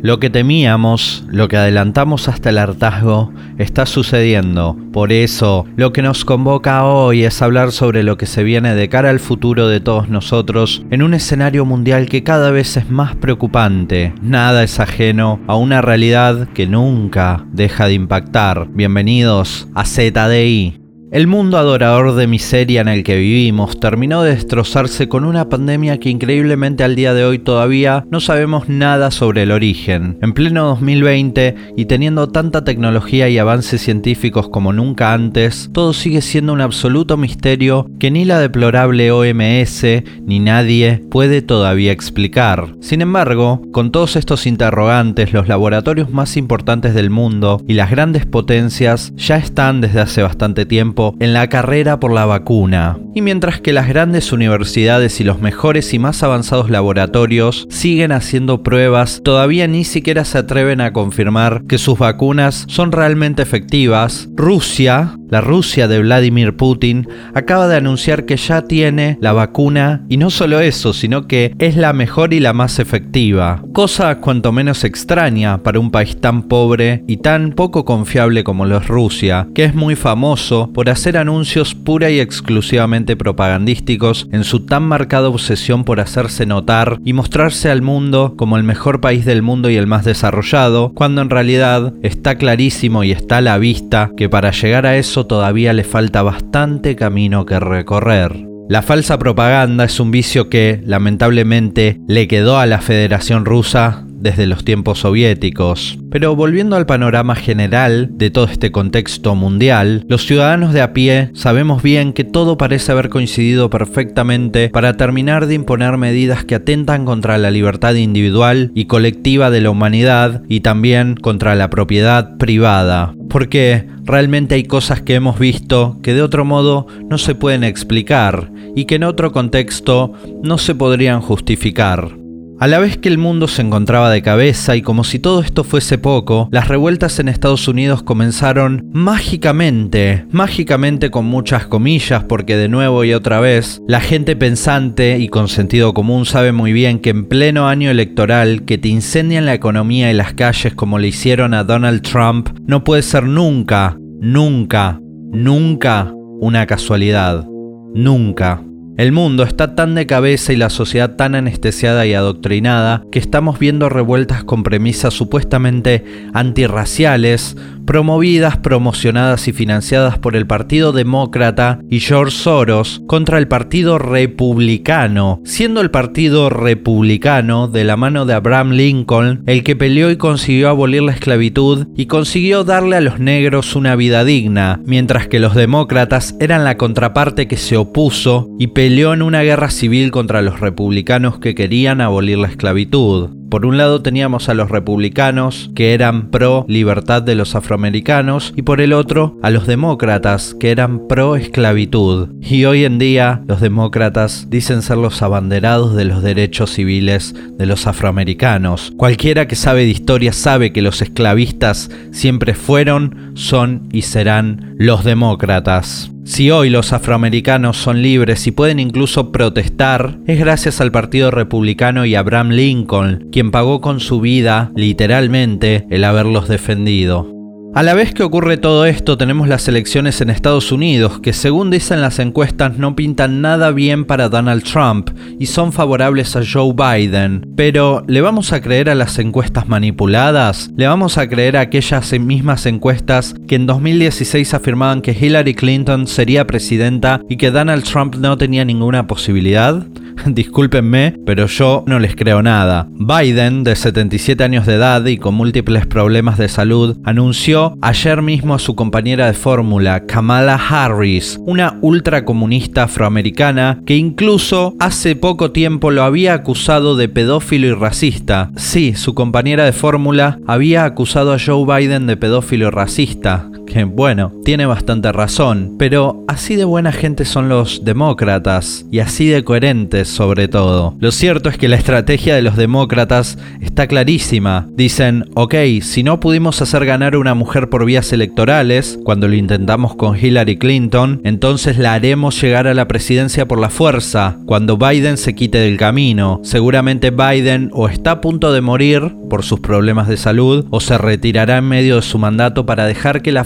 Lo que temíamos, lo que adelantamos hasta el hartazgo, está sucediendo. Por eso, lo que nos convoca hoy es hablar sobre lo que se viene de cara al futuro de todos nosotros en un escenario mundial que cada vez es más preocupante. Nada es ajeno a una realidad que nunca deja de impactar. Bienvenidos a ZDI. El mundo adorador de miseria en el que vivimos terminó de destrozarse con una pandemia que increíblemente al día de hoy todavía no sabemos nada sobre el origen. En pleno 2020 y teniendo tanta tecnología y avances científicos como nunca antes, todo sigue siendo un absoluto misterio que ni la deplorable OMS ni nadie puede todavía explicar. Sin embargo, con todos estos interrogantes, los laboratorios más importantes del mundo y las grandes potencias ya están desde hace bastante tiempo en la carrera por la vacuna. Y mientras que las grandes universidades y los mejores y más avanzados laboratorios siguen haciendo pruebas, todavía ni siquiera se atreven a confirmar que sus vacunas son realmente efectivas, Rusia la Rusia de Vladimir Putin acaba de anunciar que ya tiene la vacuna y no solo eso, sino que es la mejor y la más efectiva. Cosa cuanto menos extraña para un país tan pobre y tan poco confiable como lo es Rusia, que es muy famoso por hacer anuncios pura y exclusivamente propagandísticos en su tan marcada obsesión por hacerse notar y mostrarse al mundo como el mejor país del mundo y el más desarrollado, cuando en realidad está clarísimo y está a la vista que para llegar a eso todavía le falta bastante camino que recorrer. La falsa propaganda es un vicio que, lamentablemente, le quedó a la Federación Rusa desde los tiempos soviéticos. Pero volviendo al panorama general de todo este contexto mundial, los ciudadanos de a pie sabemos bien que todo parece haber coincidido perfectamente para terminar de imponer medidas que atentan contra la libertad individual y colectiva de la humanidad y también contra la propiedad privada. Porque realmente hay cosas que hemos visto que de otro modo no se pueden explicar y que en otro contexto no se podrían justificar. A la vez que el mundo se encontraba de cabeza y como si todo esto fuese poco, las revueltas en Estados Unidos comenzaron mágicamente, mágicamente con muchas comillas porque de nuevo y otra vez, la gente pensante y con sentido común sabe muy bien que en pleno año electoral que te incendian la economía y las calles como le hicieron a Donald Trump no puede ser nunca, nunca, nunca una casualidad. Nunca. El mundo está tan de cabeza y la sociedad tan anestesiada y adoctrinada que estamos viendo revueltas con premisas supuestamente antirraciales, promovidas, promocionadas y financiadas por el Partido Demócrata y George Soros contra el Partido Republicano, siendo el Partido Republicano de la mano de Abraham Lincoln el que peleó y consiguió abolir la esclavitud y consiguió darle a los negros una vida digna, mientras que los demócratas eran la contraparte que se opuso y peleó en una guerra civil contra los republicanos que querían abolir la esclavitud. Por un lado teníamos a los republicanos, que eran pro libertad de los afroamericanos, y por el otro a los demócratas, que eran pro esclavitud. Y hoy en día los demócratas dicen ser los abanderados de los derechos civiles de los afroamericanos. Cualquiera que sabe de historia sabe que los esclavistas siempre fueron, son y serán los demócratas. Si hoy los afroamericanos son libres y pueden incluso protestar, es gracias al Partido Republicano y Abraham Lincoln, quien pagó con su vida, literalmente, el haberlos defendido. A la vez que ocurre todo esto, tenemos las elecciones en Estados Unidos, que según dicen las encuestas no pintan nada bien para Donald Trump y son favorables a Joe Biden. Pero, ¿le vamos a creer a las encuestas manipuladas? ¿Le vamos a creer a aquellas mismas encuestas que en 2016 afirmaban que Hillary Clinton sería presidenta y que Donald Trump no tenía ninguna posibilidad? Discúlpenme, pero yo no les creo nada. Biden, de 77 años de edad y con múltiples problemas de salud, anunció ayer mismo a su compañera de fórmula, Kamala Harris, una ultracomunista afroamericana que incluso hace poco tiempo lo había acusado de pedófilo y racista. Sí, su compañera de fórmula había acusado a Joe Biden de pedófilo y racista, que bueno, tiene bastante razón, pero así de buena gente son los demócratas y así de coherentes sobre todo. Lo cierto es que la estrategia de los demócratas está clarísima. Dicen, ok, si no pudimos hacer ganar a una mujer por vías electorales, cuando lo intentamos con Hillary Clinton, entonces la haremos llegar a la presidencia por la fuerza, cuando Biden se quite del camino. Seguramente Biden o está a punto de morir por sus problemas de salud o se retirará en medio de su mandato para dejar que la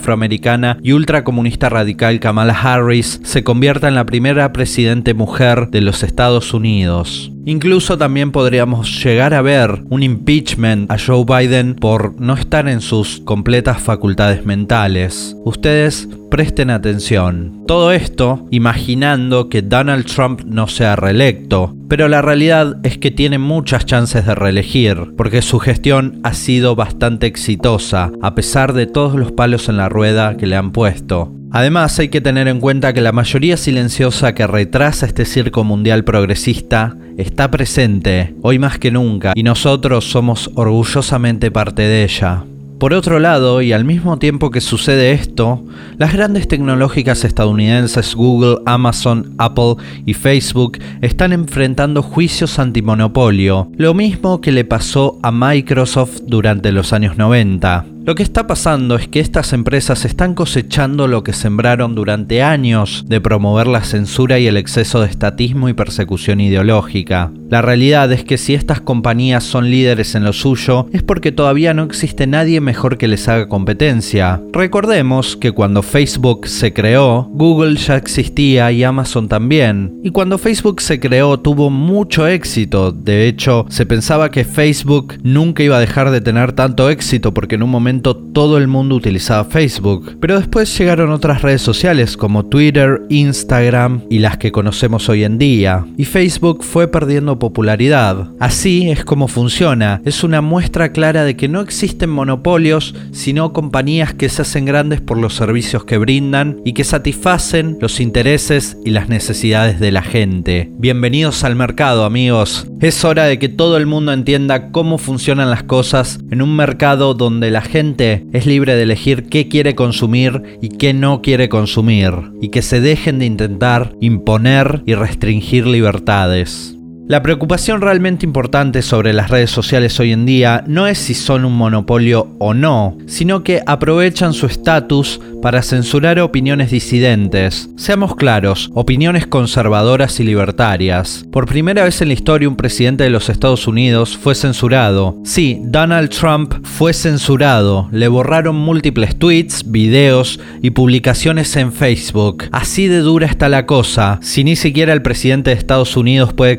y ultracomunista radical Kamala Harris se convierta en la primera presidente mujer de los Estados Unidos. Incluso también podríamos llegar a ver un impeachment a Joe Biden por no estar en sus completas facultades mentales. Ustedes presten atención. Todo esto imaginando que Donald Trump no sea reelecto, pero la realidad es que tiene muchas chances de reelegir, porque su gestión ha sido bastante exitosa, a pesar de todos los palos en la rueda que le han puesto. Además, hay que tener en cuenta que la mayoría silenciosa que retrasa este circo mundial progresista está presente, hoy más que nunca, y nosotros somos orgullosamente parte de ella. Por otro lado, y al mismo tiempo que sucede esto, las grandes tecnológicas estadounidenses Google, Amazon, Apple y Facebook están enfrentando juicios antimonopolio, lo mismo que le pasó a Microsoft durante los años 90. Lo que está pasando es que estas empresas están cosechando lo que sembraron durante años de promover la censura y el exceso de estatismo y persecución ideológica. La realidad es que si estas compañías son líderes en lo suyo es porque todavía no existe nadie mejor que les haga competencia. Recordemos que cuando Facebook se creó, Google ya existía y Amazon también. Y cuando Facebook se creó tuvo mucho éxito. De hecho, se pensaba que Facebook nunca iba a dejar de tener tanto éxito porque en un momento todo el mundo utilizaba Facebook, pero después llegaron otras redes sociales como Twitter, Instagram y las que conocemos hoy en día, y Facebook fue perdiendo popularidad. Así es como funciona, es una muestra clara de que no existen monopolios, sino compañías que se hacen grandes por los servicios que brindan y que satisfacen los intereses y las necesidades de la gente. Bienvenidos al mercado amigos, es hora de que todo el mundo entienda cómo funcionan las cosas en un mercado donde la gente es libre de elegir qué quiere consumir y qué no quiere consumir, y que se dejen de intentar imponer y restringir libertades. La preocupación realmente importante sobre las redes sociales hoy en día no es si son un monopolio o no, sino que aprovechan su estatus para censurar opiniones disidentes. Seamos claros, opiniones conservadoras y libertarias. Por primera vez en la historia un presidente de los Estados Unidos fue censurado. Sí, Donald Trump fue censurado. Le borraron múltiples tweets, videos y publicaciones en Facebook. Así de dura está la cosa. Si ni siquiera el presidente de Estados Unidos puede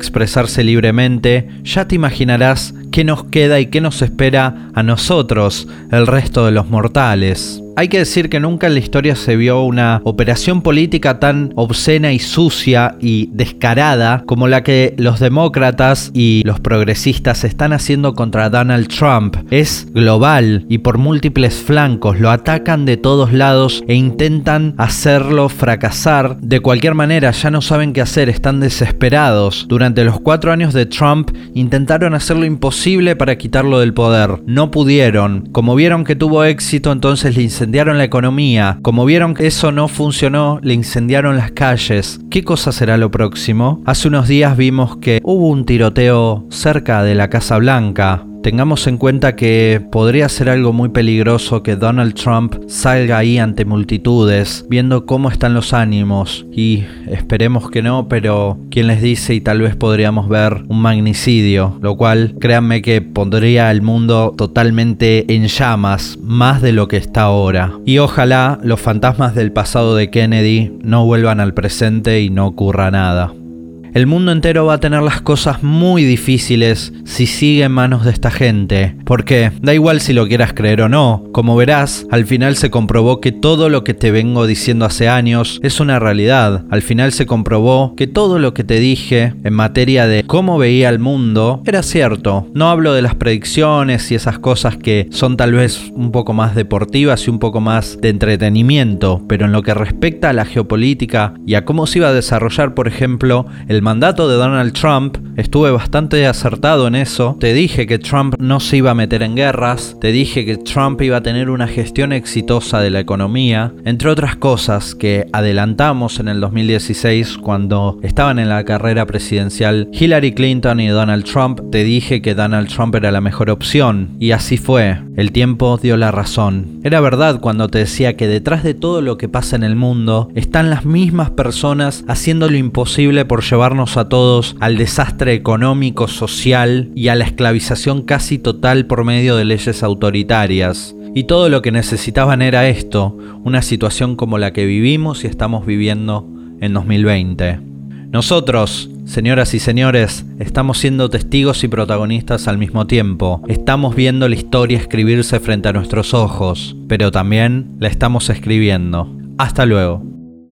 libremente, ya te imaginarás qué nos queda y qué nos espera a nosotros, el resto de los mortales. Hay que decir que nunca en la historia se vio una operación política tan obscena y sucia y descarada como la que los demócratas y los progresistas están haciendo contra Donald Trump. Es global y por múltiples flancos, lo atacan de todos lados e intentan hacerlo fracasar. De cualquier manera, ya no saben qué hacer, están desesperados. Durante los cuatro años de Trump intentaron hacer lo imposible para quitarlo del poder. No pudieron. Como vieron que tuvo éxito, entonces le incendiaron la economía. Como vieron que eso no funcionó, le incendiaron las calles. ¿Qué cosa será lo próximo? Hace unos días vimos que hubo un tiroteo cerca de la Casa Blanca tengamos en cuenta que podría ser algo muy peligroso que Donald Trump salga ahí ante multitudes, viendo cómo están los ánimos, y esperemos que no, pero quien les dice y tal vez podríamos ver un magnicidio, lo cual créanme que pondría al mundo totalmente en llamas, más de lo que está ahora. Y ojalá los fantasmas del pasado de Kennedy no vuelvan al presente y no ocurra nada. El mundo entero va a tener las cosas muy difíciles si sigue en manos de esta gente. Porque da igual si lo quieras creer o no. Como verás, al final se comprobó que todo lo que te vengo diciendo hace años es una realidad. Al final se comprobó que todo lo que te dije en materia de cómo veía el mundo era cierto. No hablo de las predicciones y esas cosas que son tal vez un poco más deportivas y un poco más de entretenimiento. Pero en lo que respecta a la geopolítica y a cómo se iba a desarrollar, por ejemplo, el mandato de Donald Trump, estuve bastante acertado en eso. Te dije que Trump no se iba a meter en guerras, te dije que Trump iba a tener una gestión exitosa de la economía, entre otras cosas que adelantamos en el 2016 cuando estaban en la carrera presidencial Hillary Clinton y Donald Trump, te dije que Donald Trump era la mejor opción. Y así fue, el tiempo dio la razón. Era verdad cuando te decía que detrás de todo lo que pasa en el mundo están las mismas personas haciendo lo imposible por llevar a todos al desastre económico, social y a la esclavización casi total por medio de leyes autoritarias. Y todo lo que necesitaban era esto, una situación como la que vivimos y estamos viviendo en 2020. Nosotros, señoras y señores, estamos siendo testigos y protagonistas al mismo tiempo. Estamos viendo la historia escribirse frente a nuestros ojos, pero también la estamos escribiendo. Hasta luego.